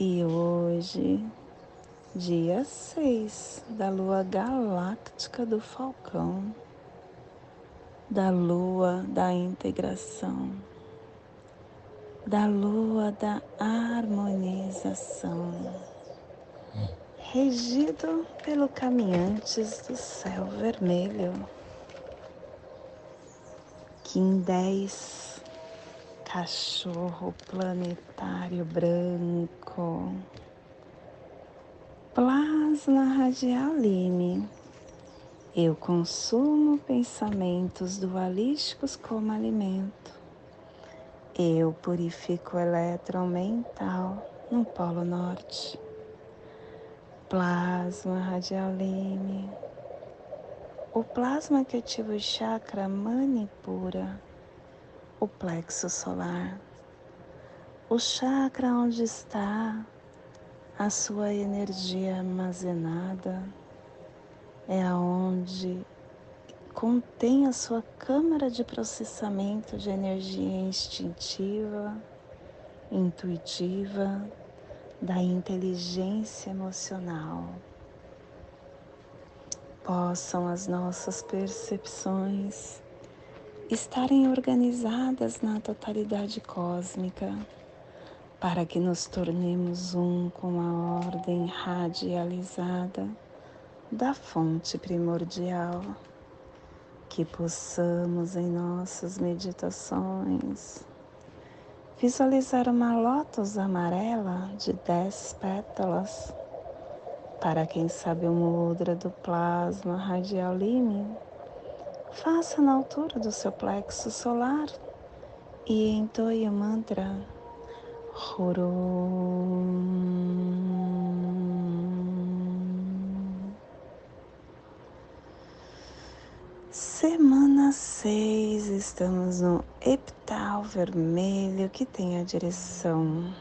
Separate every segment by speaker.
Speaker 1: e hoje, dia 6 da lua galáctica do Falcão, da lua da integração, da lua da harmonização, regido pelo caminhantes do céu vermelho. Kim 10 cachorro planetário branco, plasma radial lime. Eu consumo pensamentos dualísticos como alimento. Eu purifico o elétron no Polo Norte. Plasma radial lime. O plasma que ativa o chakra manipura o plexo solar, o chakra onde está a sua energia armazenada, é aonde contém a sua câmara de processamento de energia instintiva, intuitiva, da inteligência emocional. Possam as nossas percepções estarem organizadas na totalidade cósmica, para que nos tornemos um com a ordem radializada da fonte primordial, que possamos em nossas meditações visualizar uma lótus amarela de dez pétalas, para quem sabe o mudra do plasma radial lime Faça na altura do seu plexo solar e entoie o mantra Hurum. Semana 6, estamos no epital vermelho que tem a direção.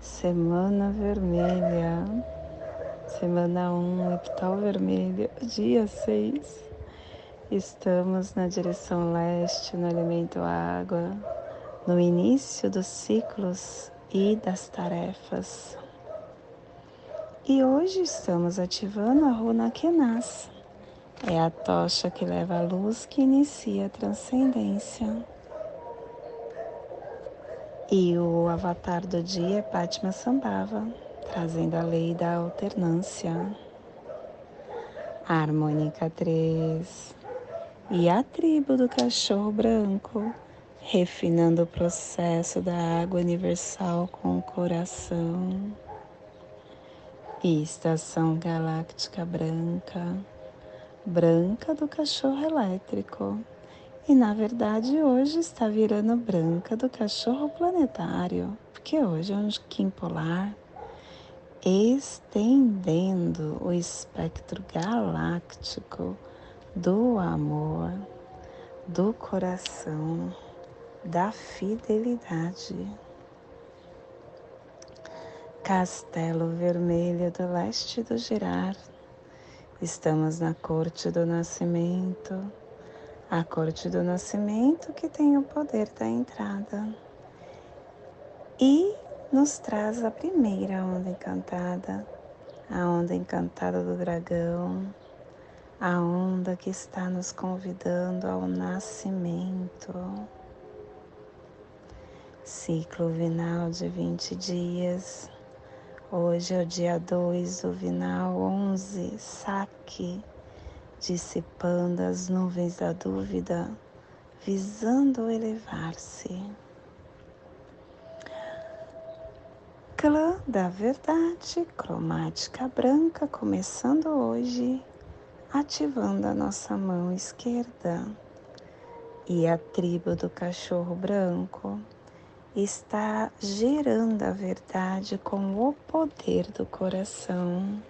Speaker 1: Semana vermelha Semana 1, epital vermelho, dia 6. Estamos na direção leste, no elemento água, no início dos ciclos e das tarefas. E hoje estamos ativando a runa Kenas. É a tocha que leva a luz que inicia a transcendência. E o avatar do dia é Patma Sambhava trazendo a lei da alternância. A harmônica 3 e a tribo do cachorro branco, refinando o processo da água universal com o coração. E estação galáctica branca, branca do cachorro elétrico. E na verdade hoje está virando branca do cachorro planetário, porque hoje é um Kim polar estendendo o espectro galáctico do amor, do coração, da fidelidade. Castelo Vermelho do Leste do Girar. Estamos na Corte do Nascimento, a Corte do Nascimento que tem o poder da entrada. E nos traz a primeira onda encantada, a onda encantada do dragão, a onda que está nos convidando ao nascimento. Ciclo vinal de 20 dias. Hoje é o dia 2 do vinal 11, saque, dissipando as nuvens da dúvida, visando elevar-se. Clã da verdade cromática branca, começando hoje, ativando a nossa mão esquerda. E a tribo do cachorro branco, está gerando a verdade com o poder do coração.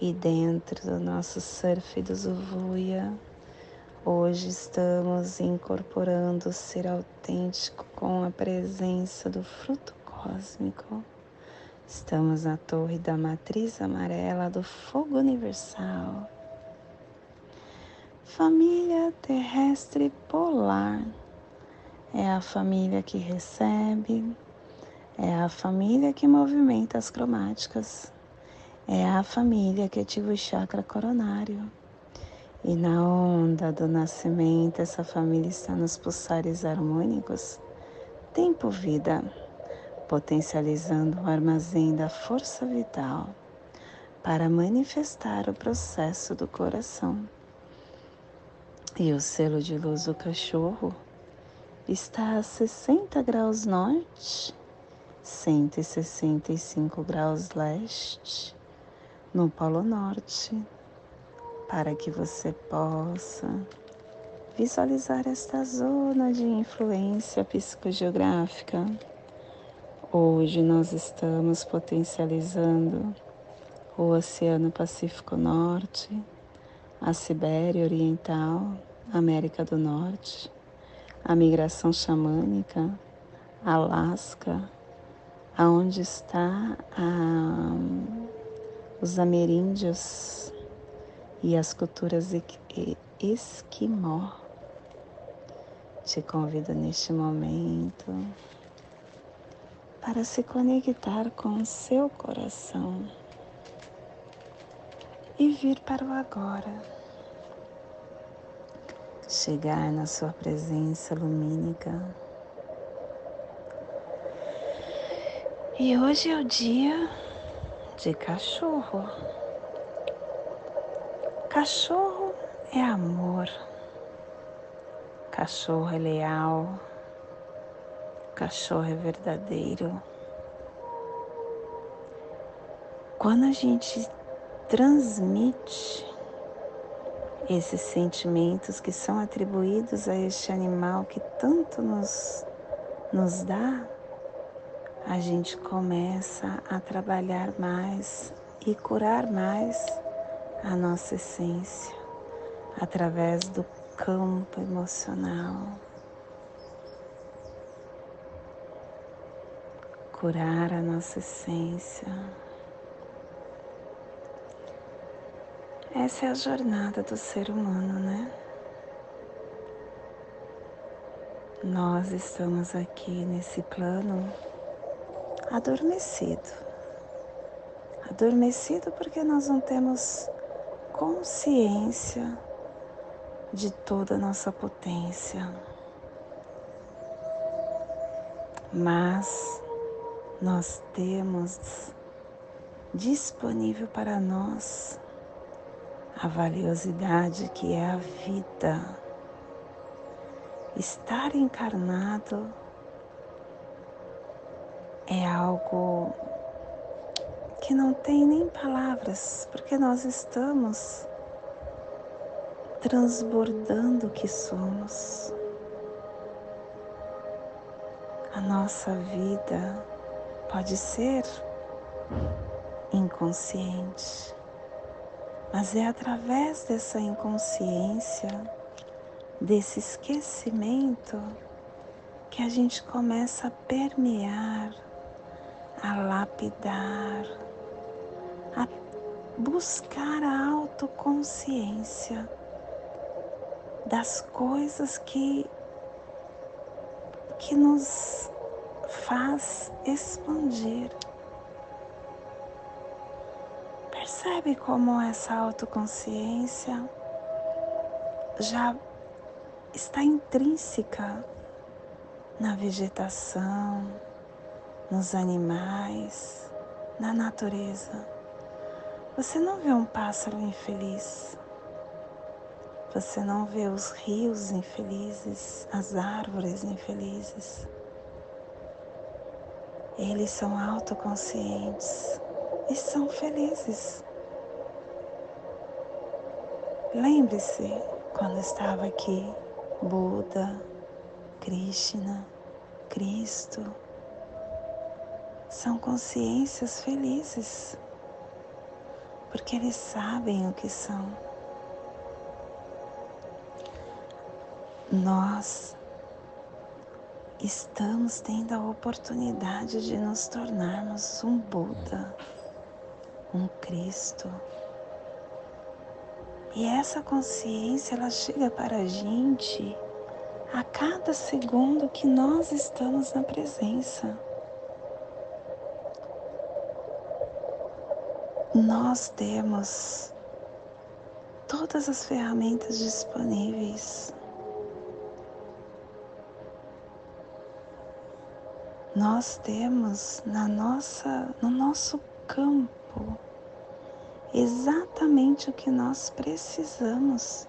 Speaker 1: E dentro do nosso surf do Zuvuia, hoje estamos incorporando o ser autêntico com a presença do fruto cósmico. Estamos na torre da matriz amarela do fogo universal. Família terrestre polar é a família que recebe, é a família que movimenta as cromáticas, é a família que ativa o chakra coronário. E na onda do nascimento, essa família está nos pulsares harmônicos, tempo-vida, potencializando o armazém da força vital para manifestar o processo do coração. E o selo de luz do cachorro está a 60 graus norte, 165 graus leste, no Polo Norte, para que você possa visualizar esta zona de influência psicogeográfica. Hoje nós estamos potencializando o Oceano Pacífico Norte, a Sibéria Oriental, América do Norte a migração xamânica, Alasca, aonde está a, os ameríndios e as culturas esquimó. Te convido neste momento para se conectar com o seu coração e vir para o agora chegar na sua presença lumínica. E hoje é o dia de cachorro. Cachorro é amor. Cachorro é leal. Cachorro é verdadeiro. Quando a gente transmite esses sentimentos que são atribuídos a este animal que tanto nos, nos dá, a gente começa a trabalhar mais e curar mais a nossa essência através do campo emocional. Curar a nossa essência. Essa é a jornada do ser humano, né? Nós estamos aqui nesse plano adormecido. Adormecido porque nós não temos consciência de toda a nossa potência. Mas nós temos disponível para nós a valiosidade que é a vida. Estar encarnado é algo que não tem nem palavras, porque nós estamos transbordando o que somos. A nossa vida pode ser inconsciente mas é através dessa inconsciência, desse esquecimento, que a gente começa a permear, a lapidar, a buscar a autoconsciência das coisas que, que nos faz expandir Percebe como essa autoconsciência já está intrínseca na vegetação, nos animais, na natureza. Você não vê um pássaro infeliz. Você não vê os rios infelizes, as árvores infelizes. Eles são autoconscientes e são felizes. Lembre-se quando estava aqui Buda, Krishna, Cristo. São consciências felizes, porque eles sabem o que são. Nós estamos tendo a oportunidade de nos tornarmos um Buda, um Cristo. E essa consciência ela chega para a gente a cada segundo que nós estamos na presença. Nós temos todas as ferramentas disponíveis nós temos na nossa, no nosso campo exatamente o que nós precisamos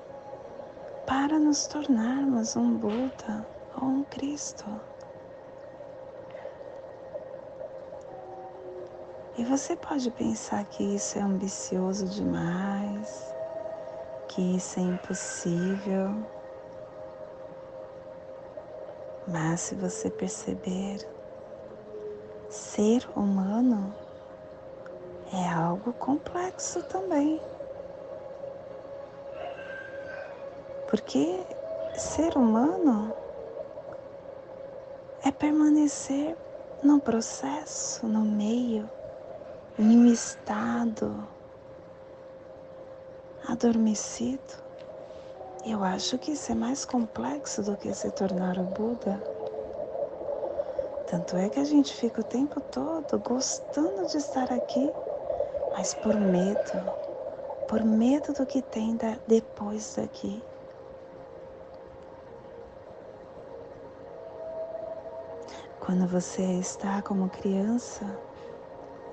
Speaker 1: para nos tornarmos um Buda ou um Cristo. E você pode pensar que isso é ambicioso demais, que isso é impossível. Mas se você perceber ser humano é algo complexo também. Porque ser humano é permanecer no processo, no meio, em um estado adormecido. Eu acho que isso é mais complexo do que se tornar o Buda. Tanto é que a gente fica o tempo todo gostando de estar aqui, mas por medo, por medo do que tem depois daqui. Quando você está como criança,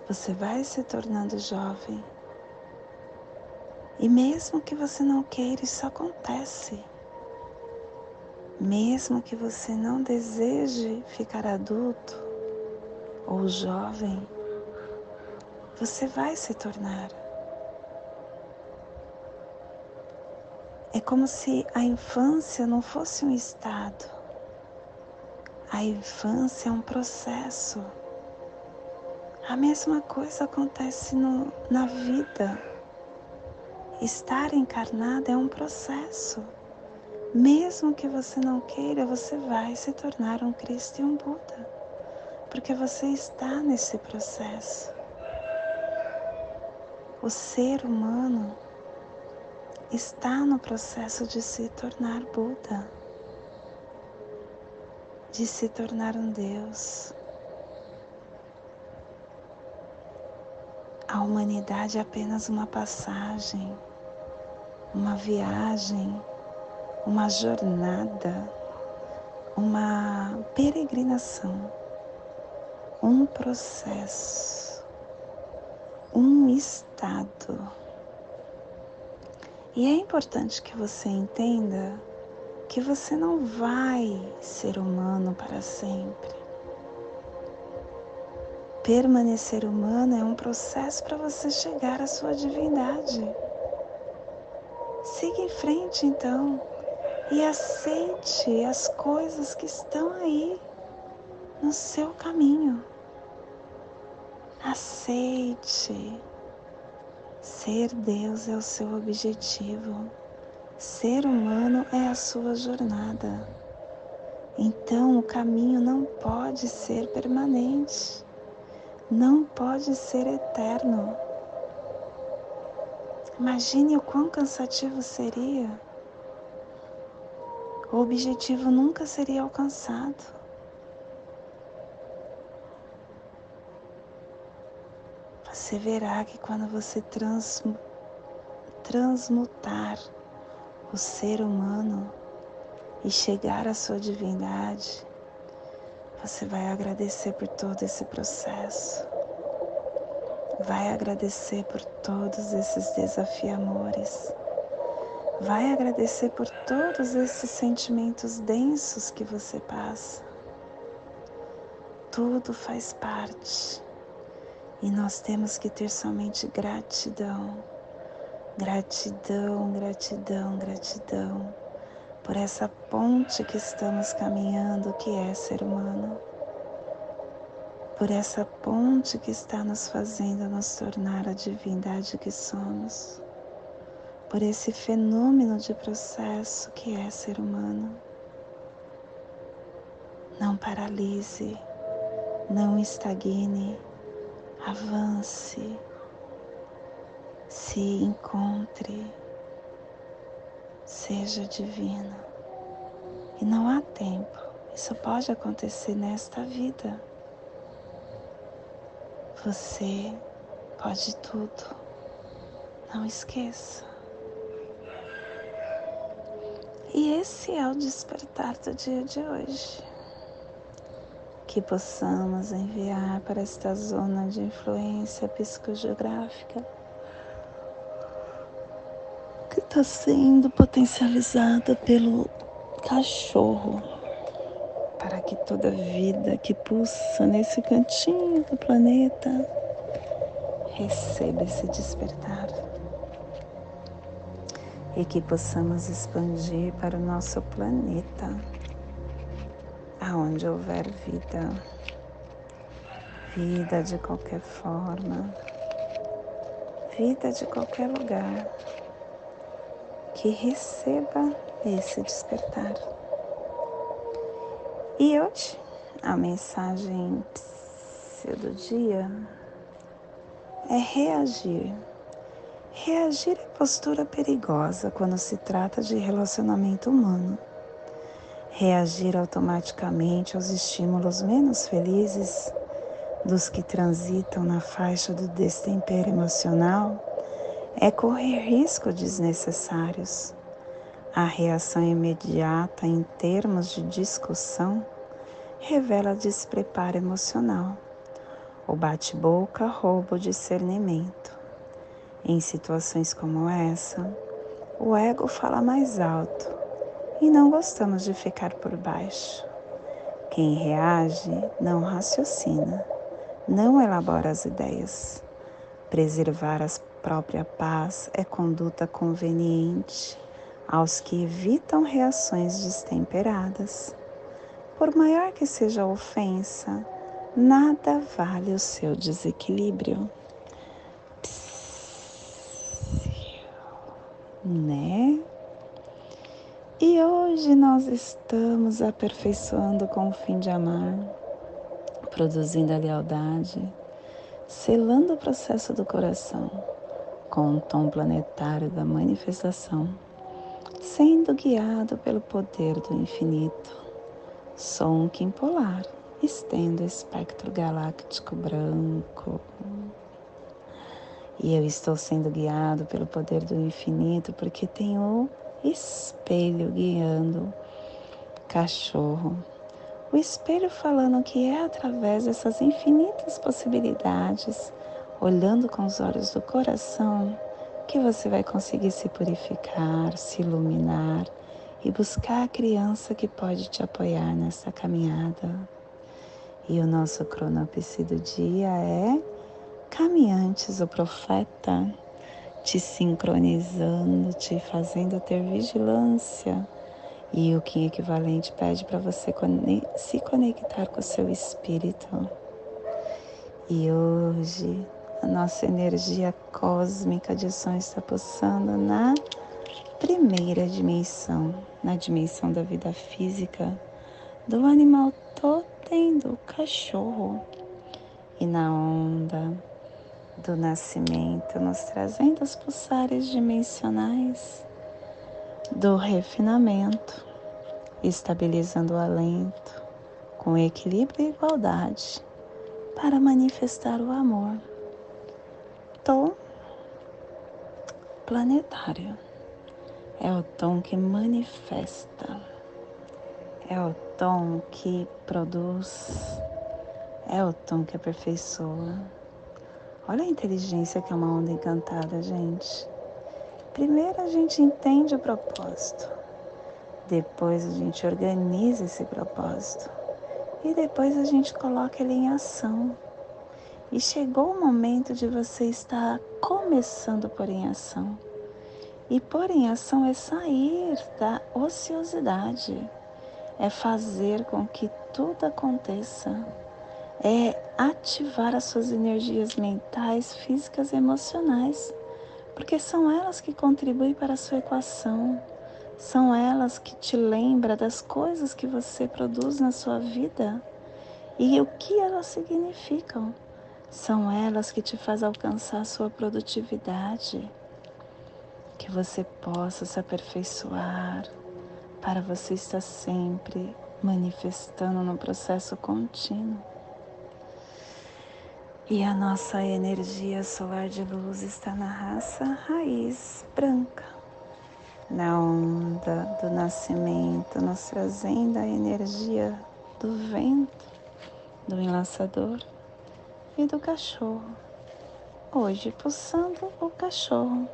Speaker 1: você vai se tornando jovem. E mesmo que você não queira, isso acontece. Mesmo que você não deseje ficar adulto ou jovem, você vai se tornar. É como se a infância não fosse um estado. A infância é um processo. A mesma coisa acontece no, na vida. Estar encarnado é um processo. Mesmo que você não queira, você vai se tornar um Cristo e um Buda, porque você está nesse processo. O ser humano está no processo de se tornar Buda, de se tornar um Deus. A humanidade é apenas uma passagem, uma viagem uma jornada, uma peregrinação, um processo, um estado. E é importante que você entenda que você não vai ser humano para sempre. Permanecer humano é um processo para você chegar à sua divindade. Siga em frente então e aceite as coisas que estão aí no seu caminho. Aceite. Ser Deus é o seu objetivo. Ser humano é a sua jornada. Então o caminho não pode ser permanente, não pode ser eterno. Imagine o quão cansativo seria o objetivo nunca seria alcançado. Você verá que quando você trans, transmutar o ser humano e chegar à sua divindade, você vai agradecer por todo esse processo. Vai agradecer por todos esses desafiamores Vai agradecer por todos esses sentimentos densos que você passa. Tudo faz parte. E nós temos que ter somente gratidão, gratidão, gratidão, gratidão por essa ponte que estamos caminhando, que é ser humano, por essa ponte que está nos fazendo nos tornar a divindade que somos, por esse fenômeno de processo que é ser humano. Não paralise, não estagne, avance, se encontre seja divino. E não há tempo, isso pode acontecer nesta vida. Você pode tudo, não esqueça. E esse é o despertar do dia de hoje. Que possamos enviar para esta zona de influência psicogeográfica está sendo potencializada pelo cachorro para que toda vida que pulsa nesse cantinho do planeta receba esse despertar e que possamos expandir para o nosso planeta, aonde houver vida, vida de qualquer forma, vida de qualquer lugar que receba esse despertar. E hoje, a mensagem do dia é reagir. Reagir é postura perigosa quando se trata de relacionamento humano. Reagir automaticamente aos estímulos menos felizes dos que transitam na faixa do destempero emocional é correr riscos desnecessários. A reação imediata em termos de discussão revela despreparo emocional. O bate-boca rouba o discernimento. Em situações como essa, o ego fala mais alto e não gostamos de ficar por baixo. Quem reage não raciocina, não elabora as ideias. Preservar as própria paz é conduta conveniente aos que evitam reações destemperadas. Por maior que seja a ofensa, nada vale o seu desequilíbrio. Né? E hoje nós estamos aperfeiçoando com o fim de amar, produzindo a lealdade, selando o processo do coração com o tom planetário da manifestação, sendo guiado pelo poder do infinito. Sou um Kim polar, estendo o espectro galáctico branco. E eu estou sendo guiado pelo poder do infinito porque tenho o espelho guiando cachorro. O espelho falando que é através dessas infinitas possibilidades olhando com os olhos do coração, que você vai conseguir se purificar, se iluminar e buscar a criança que pode te apoiar nessa caminhada. E o nosso cronopse do dia é Caminhantes, o profeta, te sincronizando, te fazendo ter vigilância. E o que equivalente pede para você se conectar com o seu espírito. E hoje a nossa energia cósmica de som está pulsando na primeira dimensão, na dimensão da vida física do animal totem do cachorro e na onda do nascimento, nos trazendo os pulsares dimensionais do refinamento, estabilizando o alento com equilíbrio e igualdade para manifestar o amor tom planetário. É o tom que manifesta, é o tom que produz, é o tom que aperfeiçoa. Olha a inteligência que é uma onda encantada, gente. Primeiro a gente entende o propósito, depois a gente organiza esse propósito e depois a gente coloca ele em ação. E chegou o momento de você estar começando por em ação. E pôr em ação é sair da ociosidade, é fazer com que tudo aconteça, é ativar as suas energias mentais, físicas e emocionais, porque são elas que contribuem para a sua equação, são elas que te lembram das coisas que você produz na sua vida e o que elas significam. São elas que te fazem alcançar a sua produtividade que você possa se aperfeiçoar, para você estar sempre manifestando no processo contínuo. E a nossa energia solar de luz está na raça raiz branca, na onda do nascimento, nos trazendo a energia do vento, do enlaçador e do cachorro. Hoje, pulsando o cachorro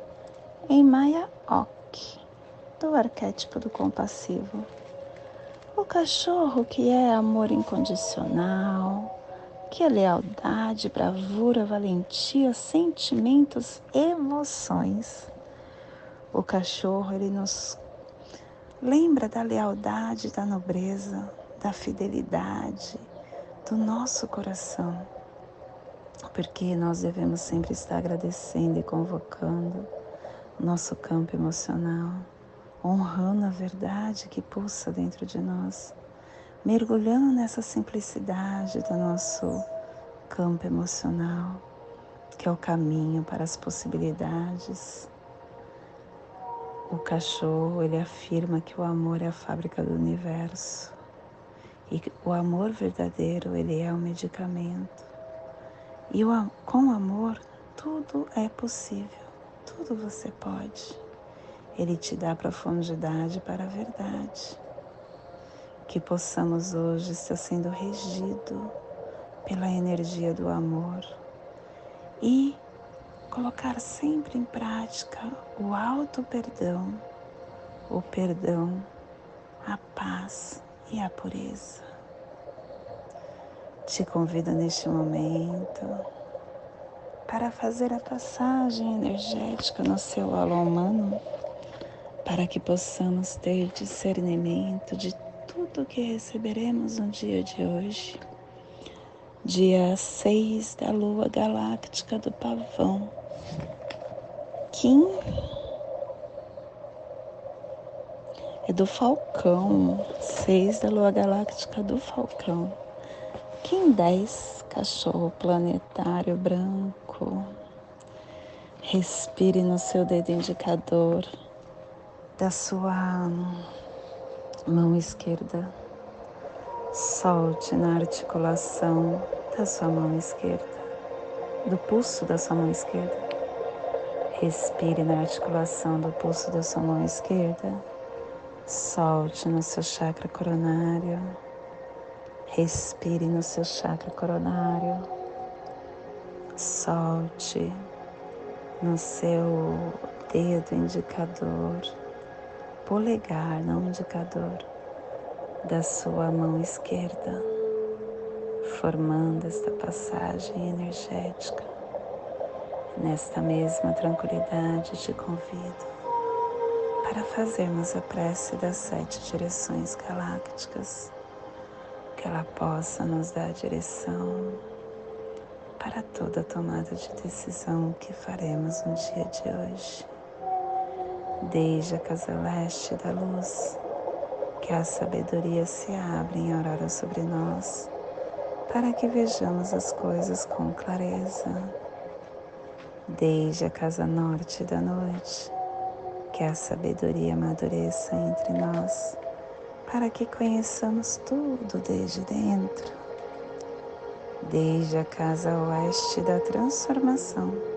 Speaker 1: em Maya Ok, do arquétipo do compassivo. O cachorro que é amor incondicional, que é lealdade, bravura, valentia, sentimentos, emoções. O cachorro, ele nos lembra da lealdade, da nobreza, da fidelidade, do nosso coração. Porque nós devemos sempre estar agradecendo e convocando nosso campo emocional, honrando a verdade que pulsa dentro de nós, mergulhando nessa simplicidade do nosso campo emocional, que é o caminho para as possibilidades. O cachorro, ele afirma que o amor é a fábrica do universo. E o amor verdadeiro, ele é o medicamento. E o, com o amor, tudo é possível. Tudo você pode. Ele te dá profundidade para a verdade. Que possamos hoje estar sendo regido pela energia do amor e colocar sempre em prática o alto perdão, o perdão, a paz e a pureza. Te convido neste momento para fazer a passagem energética no seu alô humano, para que possamos ter discernimento de tudo que receberemos no dia de hoje, dia 6 da lua galáctica do pavão, Kim? É do Falcão, 6 da lua galáctica do Falcão. Kim? 10, cachorro planetário branco. Respire no seu dedo indicador da sua mão esquerda. Solte na articulação da sua mão esquerda, do pulso da sua mão esquerda. Respire na articulação do pulso da sua mão esquerda. Solte no seu chakra coronário. Respire no seu chakra coronário. Solte no seu dedo indicador, polegar, não indicador, da sua mão esquerda, formando esta passagem energética. Nesta mesma tranquilidade, te convido para fazermos a prece das sete direções galácticas que ela possa nos dar direção para toda tomada de decisão que faremos no dia de hoje. Desde a casa leste da luz, que a sabedoria se abra em aurora sobre nós, para que vejamos as coisas com clareza. Desde a casa norte da noite, que a sabedoria amadureça entre nós para que conheçamos tudo desde dentro, desde a casa oeste da transformação,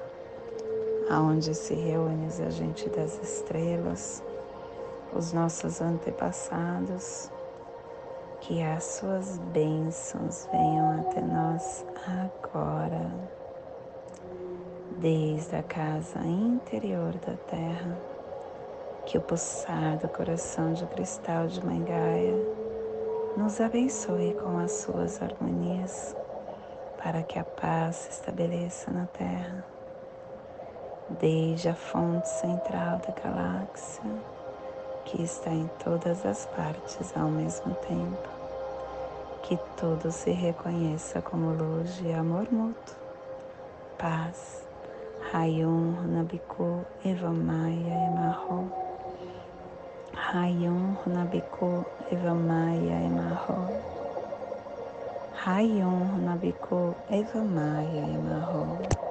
Speaker 1: aonde se reúne a gente das estrelas, os nossos antepassados, que as suas bênçãos venham até nós agora, desde a casa interior da Terra, que o pulsar do coração de cristal de Mãe Gaia nos abençoe com as suas harmonias, para que a paz se estabeleça na Terra, desde a fonte central da galáxia que está em todas as partes ao mesmo tempo. Que tudo se reconheça como luz e amor mútuo. Paz. Rayon Runabiku Evamaya Emarro. Rayon Runabiku Evamaya Emarro. Rayon Runabiku Evamaya Emarro.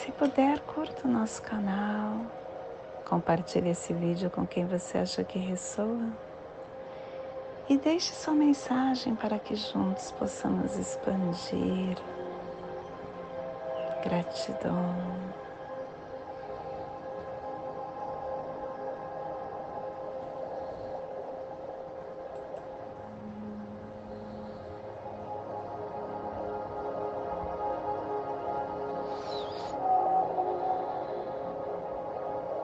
Speaker 1: Se puder, curta o nosso canal Compartilhe esse vídeo com quem você acha que ressoa. E deixe sua mensagem para que juntos possamos expandir. Gratidão.